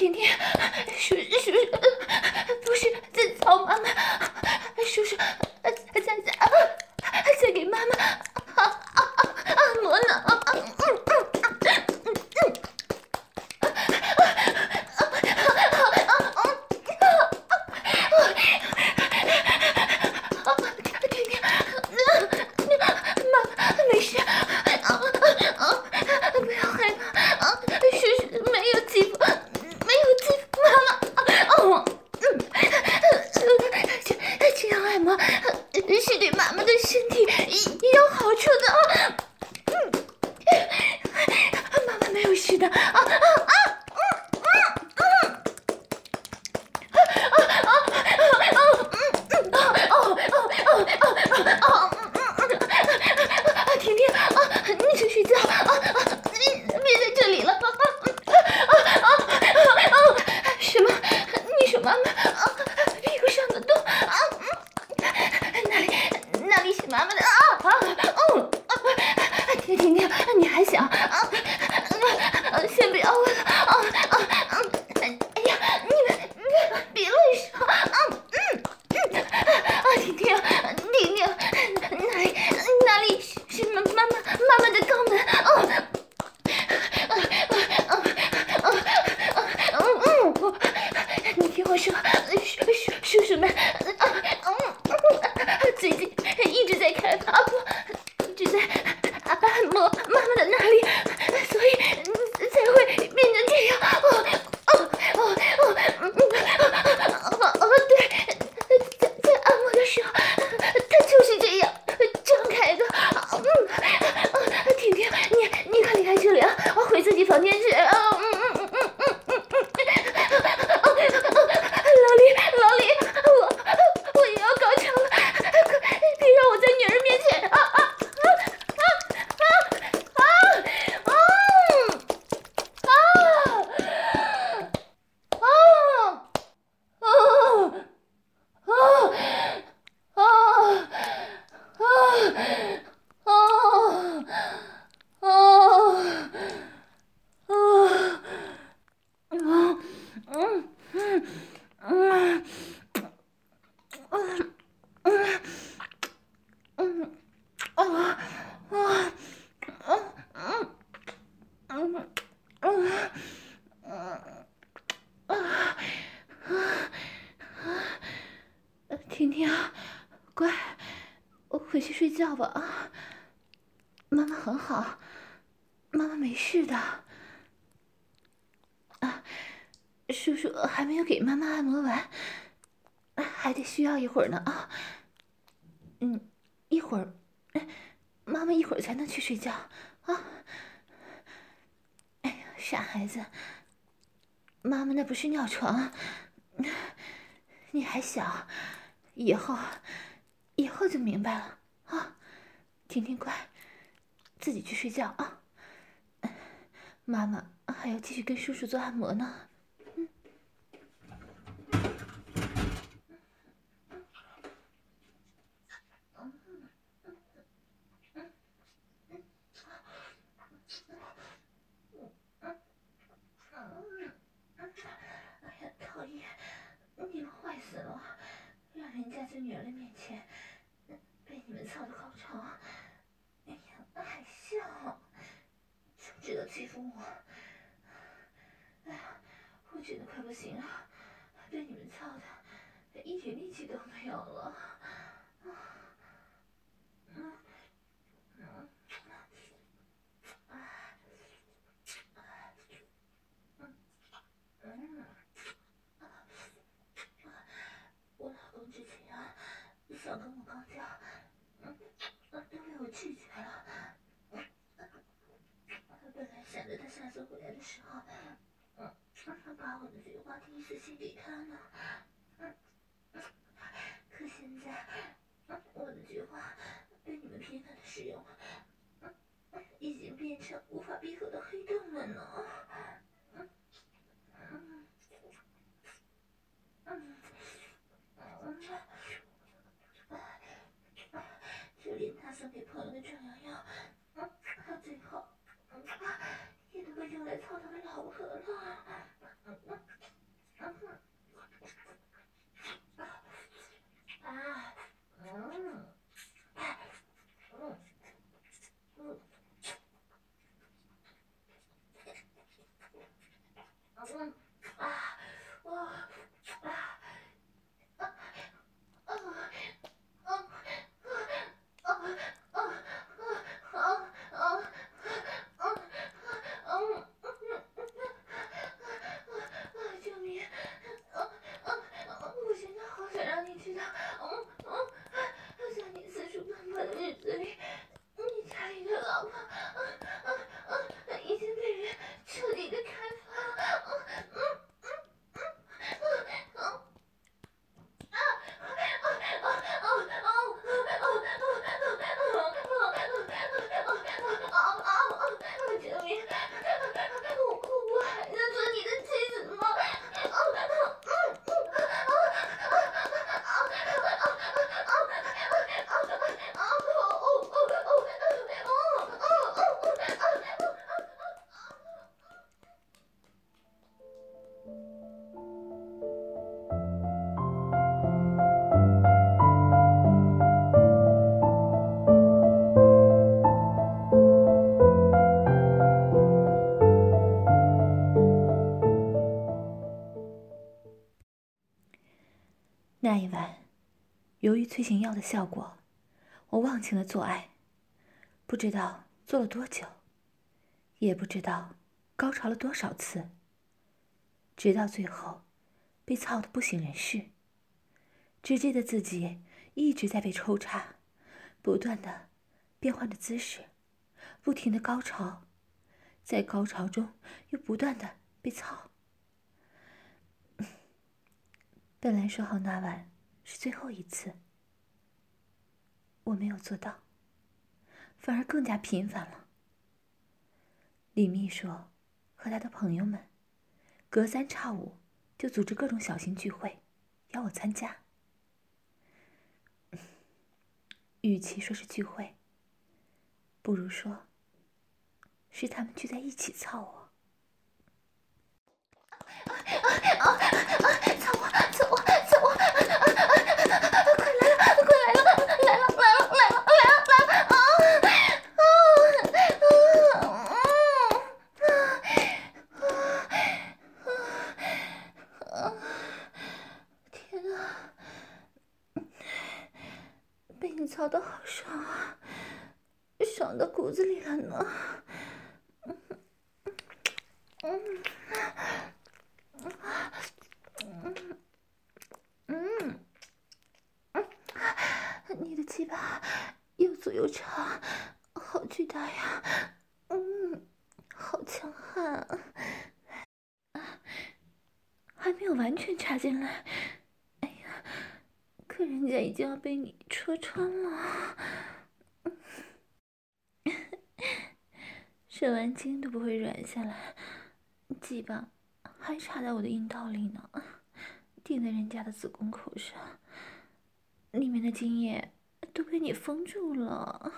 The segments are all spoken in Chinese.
婷婷，叔叔，不是在找妈妈，叔叔。婷婷你会儿呢啊，嗯，一会儿，妈妈一会儿才能去睡觉啊。哎呀，傻孩子，妈妈那不是尿床，你还小，以后，以后就明白了啊。婷婷乖，自己去睡觉啊。妈妈还要继续跟叔叔做按摩呢。女儿的面前被你们操的高潮，哎呀，还笑，就知道欺负我。哎呀，我觉得快不行了，被你们操的一点力气都没有了。时候把我的菊花第一次献给他呢可现在我的菊花被你们频繁的使用已经变成无法闭合的黑洞了呢催情药的效果，我忘情的做爱，不知道做了多久，也不知道高潮了多少次，直到最后，被操得不省人事，只记得自己一直在被抽插，不断的变换着姿势，不停的高潮，在高潮中又不断的被操。本来说好那晚是最后一次，我没有做到，反而更加频繁了。李秘书和他的朋友们，隔三差五就组织各种小型聚会，邀我参加。与其说是聚会，不如说是他们聚在一起操我。操的好爽啊，爽到骨子里了呢。嗯嗯嗯嗯，你的鸡巴又粗又长，好巨大呀！嗯，好强悍啊！还没有完全插进来。可人家已经要被你戳穿了，射完精都不会软下来，鸡巴还插在我的阴道里呢，顶在人家的子宫口上，里面的精液都被你封住了。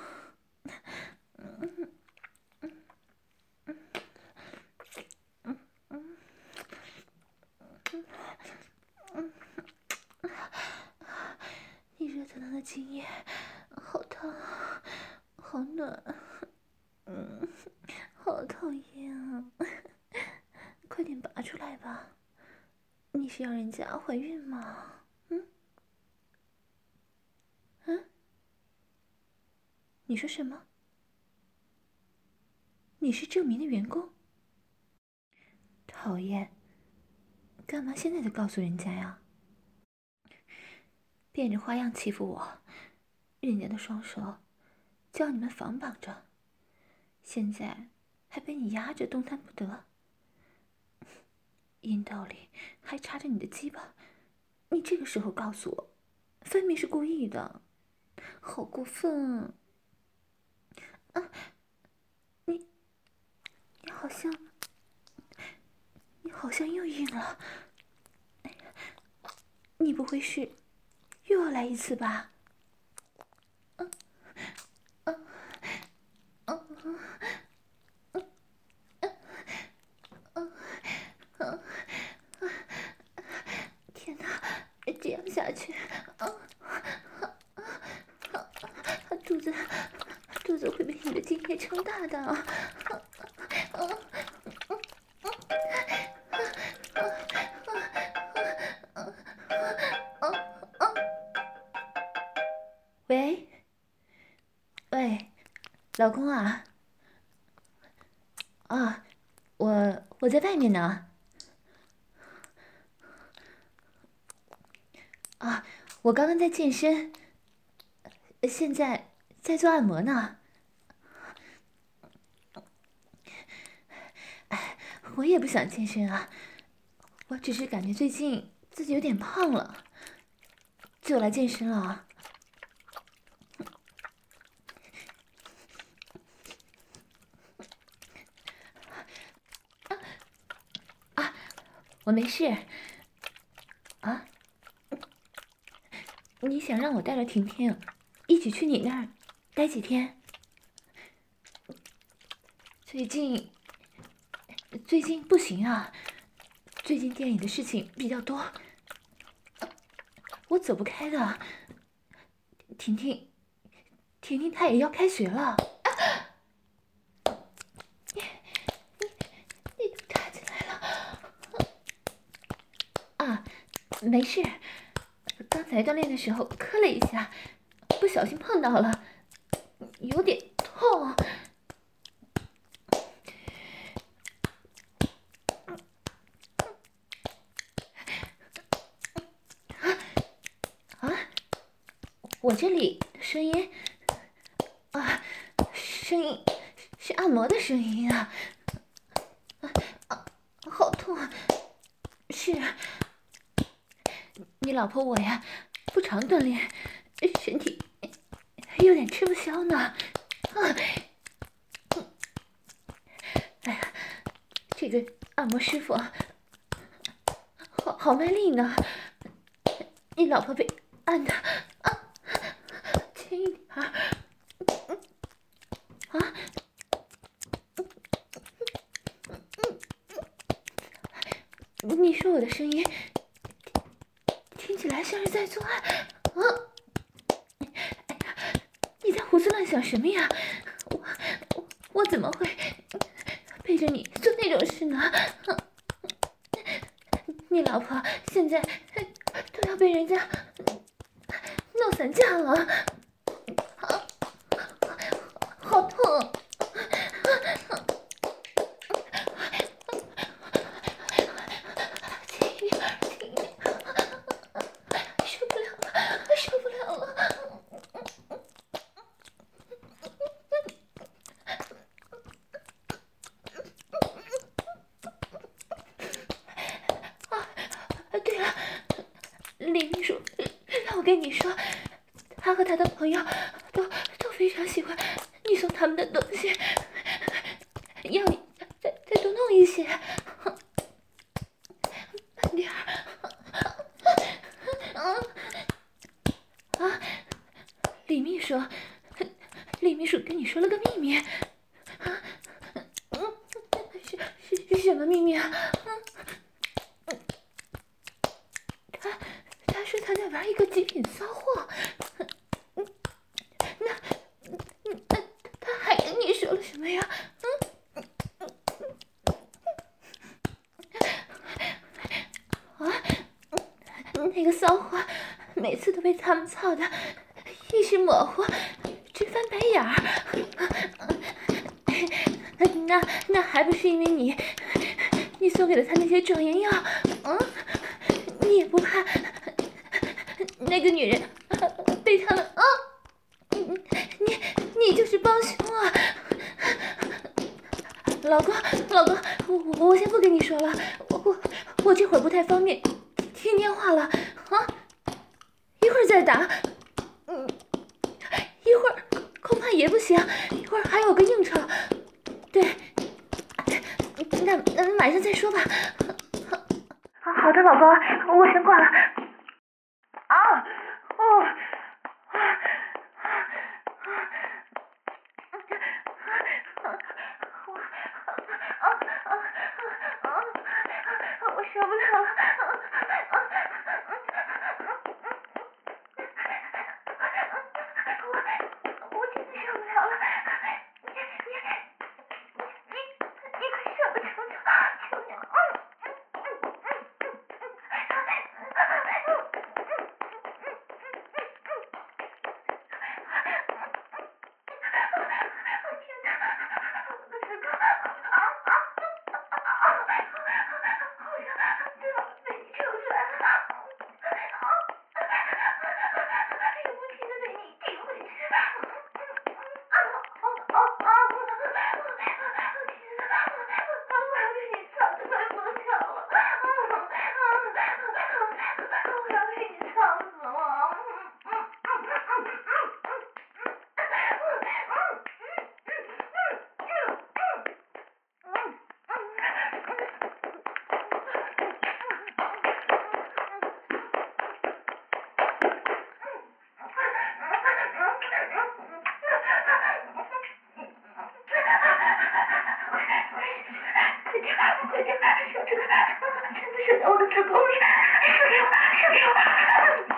精液，好烫，好暖，嗯，好讨厌啊！快点拔出来吧，你是要人家怀孕吗？嗯？嗯？你说什么？你是证明的员工？讨厌！干嘛现在才告诉人家呀？变着花样欺负我，人家的双手叫你们反绑着，现在还被你压着动弹不得，阴道里还插着你的鸡巴，你这个时候告诉我，分明是故意的，好过分！啊，你，你好像，你好像又硬了。你不会是又要来一次吧？嗯，嗯，嗯，嗯，天哪，这样下去，啊，肚子，肚子会被你的精液撑大的啊！老公啊，啊，我我在外面呢。啊，我刚刚在健身，现在在做按摩呢。哎，我也不想健身啊，我只是感觉最近自己有点胖了，就来健身了。我没事，啊？你想让我带着婷婷一起去你那儿待几天？最近，最近不行啊，最近店里的事情比较多，我走不开的。婷婷，婷婷她也要开学了。没事，刚才锻炼的时候磕了一下，不小心碰到了，有点痛。啊，我这里声音，啊，声音是按摩的声音啊，啊，好痛啊，是。你老婆我呀，不常锻炼，身体有点吃不消呢。啊，哎呀，这个按摩师傅好好卖力呢。你老婆被按的啊，轻一点。啊，你说我的声音？起来像是在做爱，啊！你在胡思乱想什么呀？我我我怎么会背着你做那种事呢？你老婆现在都要被人家弄散架了，啊，好痛！跟你说，他和他的朋友都都非常喜欢你送他们的东西，要你再再多弄一些，慢点儿。啊啊！李秘书，李秘书跟你说了个秘密，啊，嗯，是是是什么秘密啊？他在玩一个极品骚货，那那那他还跟你说了什么呀？嗯，啊，那个骚货每次都被他们操的意识模糊，直翻白眼儿。那那还不是因为你，你送给了他那些壮阳药？嗯，你也不怕？那个女人被他们啊，你你你就是帮凶啊！老公老公，我我先不跟你说了，我我我这会儿不太方便听电话了啊，一会儿再打，嗯，一会儿恐怕也不行，我的子宫，救 to take a.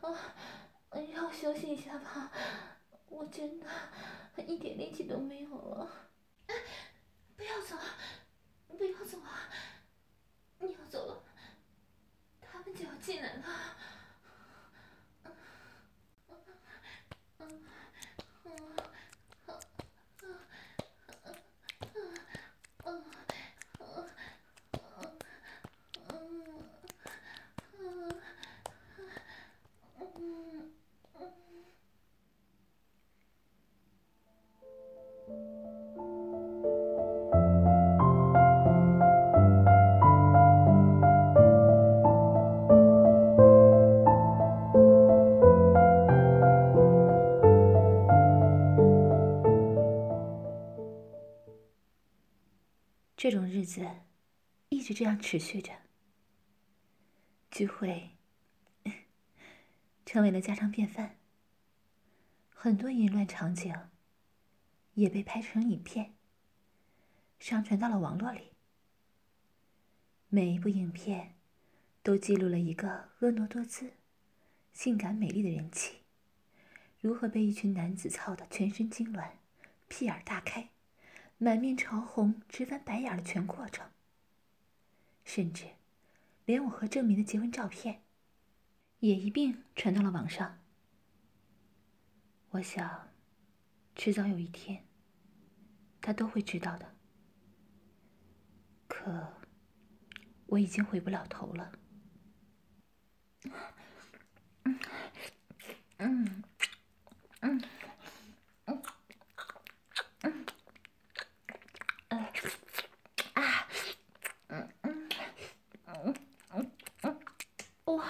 啊，让我休息一下吧，我真的一点力气都没有。这种日子一直这样持续着，聚会 成为了家常便饭，很多淫乱场景也被拍成影片，上传到了网络里。每一部影片都记录了一个婀娜多姿、性感美丽的人妻，如何被一群男子操得全身痉挛、屁眼大开。满面潮红、直翻白眼的全过程。甚至连我和郑明的结婚照片也一并传到了网上。我想，迟早有一天，他都会知道的。可我已经回不了头了。嗯嗯嗯嗯嗯啊嗯嗯嗯嗯哇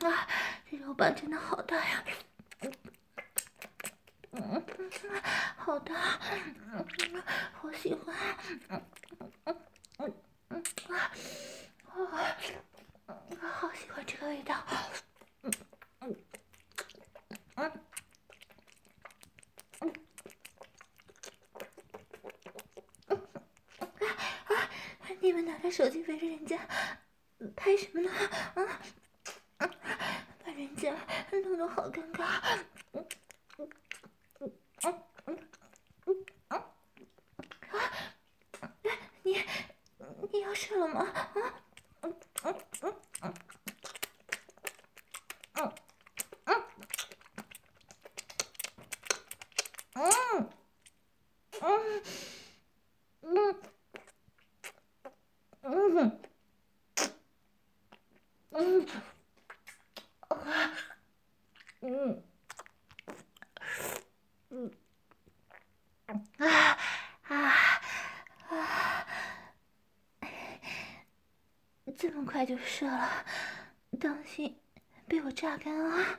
啊！这肉棒真的好大呀！嗯，好大，好喜欢。嗯嗯嗯嗯啊啊！好喜欢这个味道。嗯嗯嗯嗯嗯啊！你们拿着手机围着人家拍什么呢？啊！把人家弄得好尴尬。快就是了，当心被我榨干啊！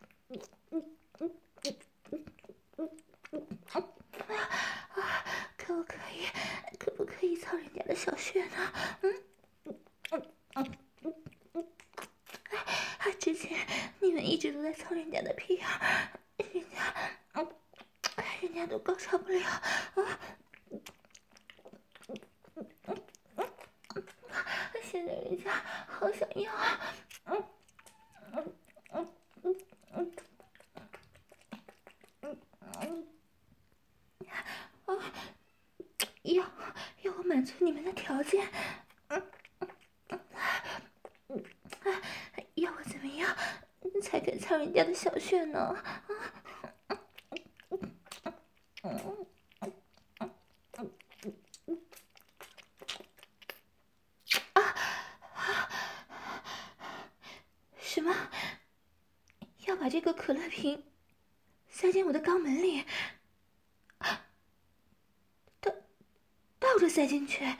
对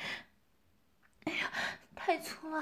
哎呀太粗了。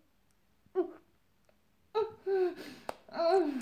Oh.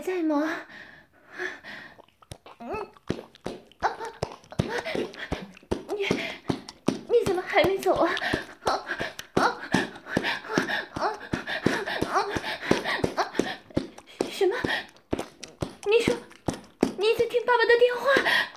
在吗？你你怎么还没走啊啊啊啊啊啊什么？你说你在听爸爸的电话？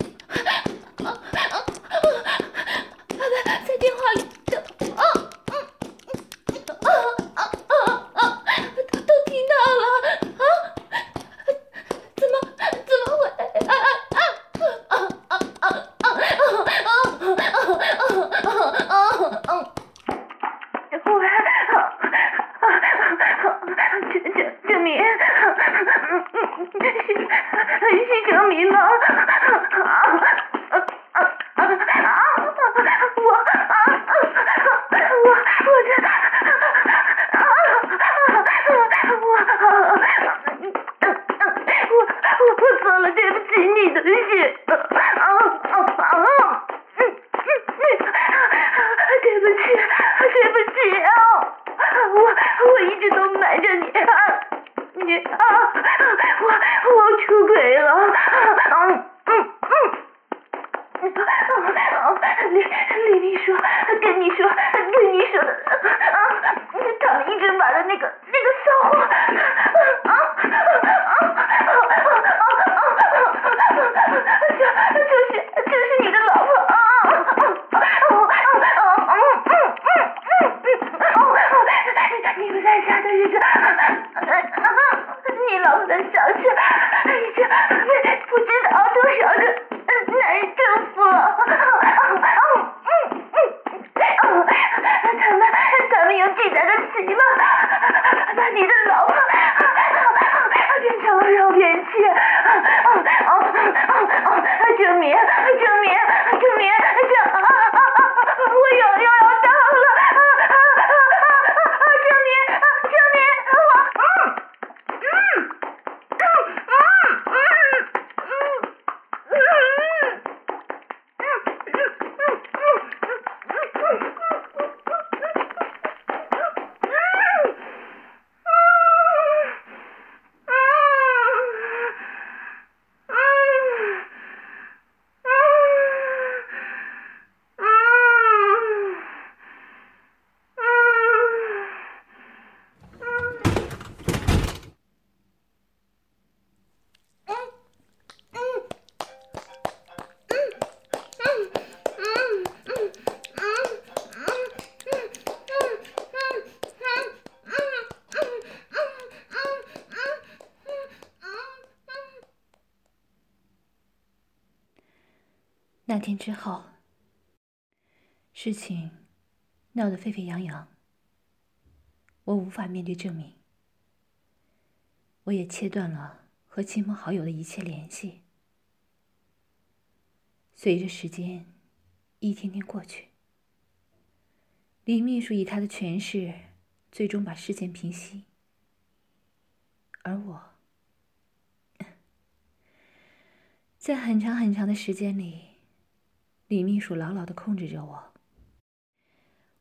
我我一直都瞒着你，啊，你啊，我我出轨了，嗯嗯嗯，李李丽说跟你说跟你说的，啊，他们一直瞒着那个那个骚货。天之后，事情闹得沸沸扬扬，我无法面对证明，我也切断了和亲朋好友的一切联系。随着时间一天天过去，李秘书以他的权势，最终把事件平息，而我，在很长很长的时间里。李秘书牢牢的控制着我，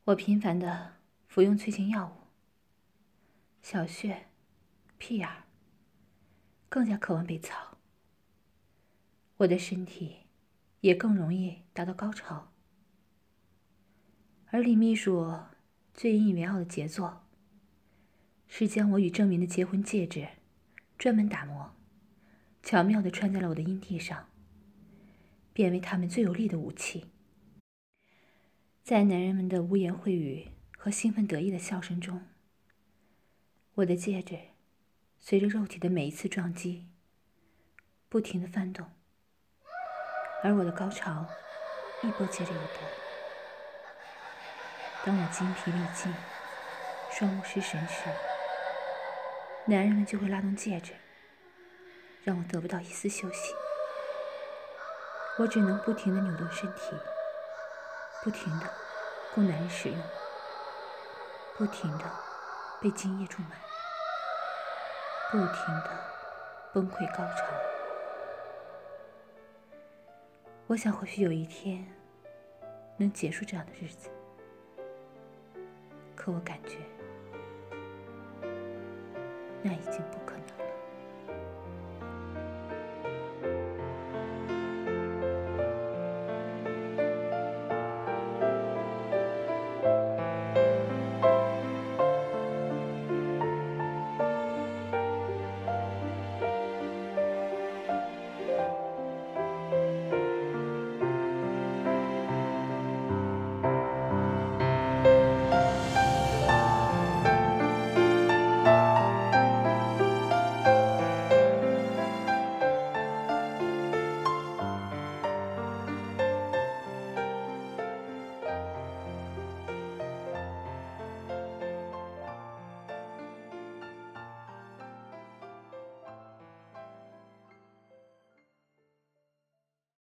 我频繁的服用催情药物，小穴、屁眼更加渴望被操，我的身体也更容易达到高潮，而李秘书最引以为傲的杰作，是将我与郑明的结婚戒指专门打磨，巧妙的穿在了我的阴蒂上。变为他们最有力的武器。在男人们的污言秽语和兴奋得意的笑声中，我的戒指随着肉体的每一次撞击，不停地翻动，而我的高潮一波接着一波。当我精疲力尽、双目失神时，男人们就会拉动戒指，让我得不到一丝休息。我只能不停地扭动身体，不停地供男人使用，不停地被精液注满，不停地崩溃高潮。我想或许有一天能结束这样的日子，可我感觉那已经不可能。